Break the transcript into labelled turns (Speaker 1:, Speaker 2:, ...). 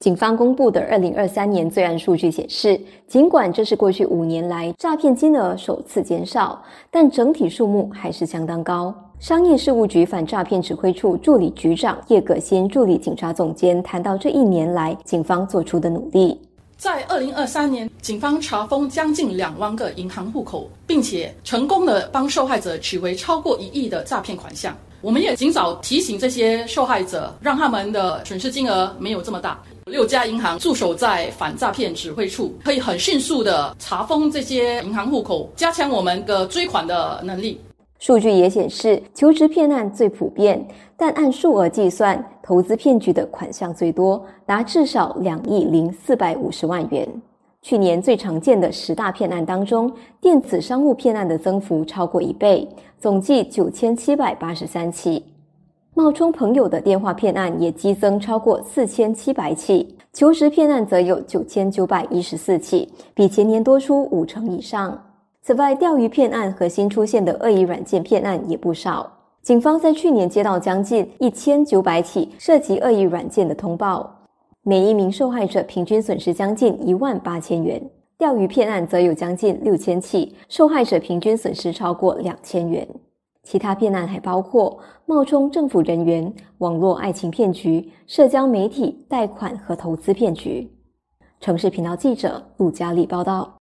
Speaker 1: 警方公布的二零二三年罪案数据显示，尽管这是过去五年来诈骗金额首次减少，但整体数目还是相当高。商业事务局反诈骗指挥处助理局长叶葛先助理警察总监谈到，这一年来警方做出的努力。
Speaker 2: 在二零二三年，警方查封将近两万个银行户口，并且成功的帮受害者取回超过一亿的诈骗款项。我们也尽早提醒这些受害者，让他们的损失金额没有这么大。六家银行驻守在反诈骗指挥处，可以很迅速的查封这些银行户口，加强我们的追款的能力。
Speaker 1: 数据也显示，求职骗案最普遍，但按数额计算，投资骗局的款项最多，达至少两亿零四百五十万元。去年最常见的十大骗案当中，电子商务骗案的增幅超过一倍，总计九千七百八十三起；冒充朋友的电话骗案也激增超过四千七百起，求职骗案则有九千九百一十四起，比前年多出五成以上。此外，钓鱼骗案和新出现的恶意软件骗案也不少。警方在去年接到将近一千九百起涉及恶意软件的通报，每一名受害者平均损失将近一万八千元。钓鱼骗案则有将近六千起，受害者平均损失超过两千元。其他骗案还包括冒充政府人员、网络爱情骗局、社交媒体贷款和投资骗局。城市频道记者陆佳丽报道。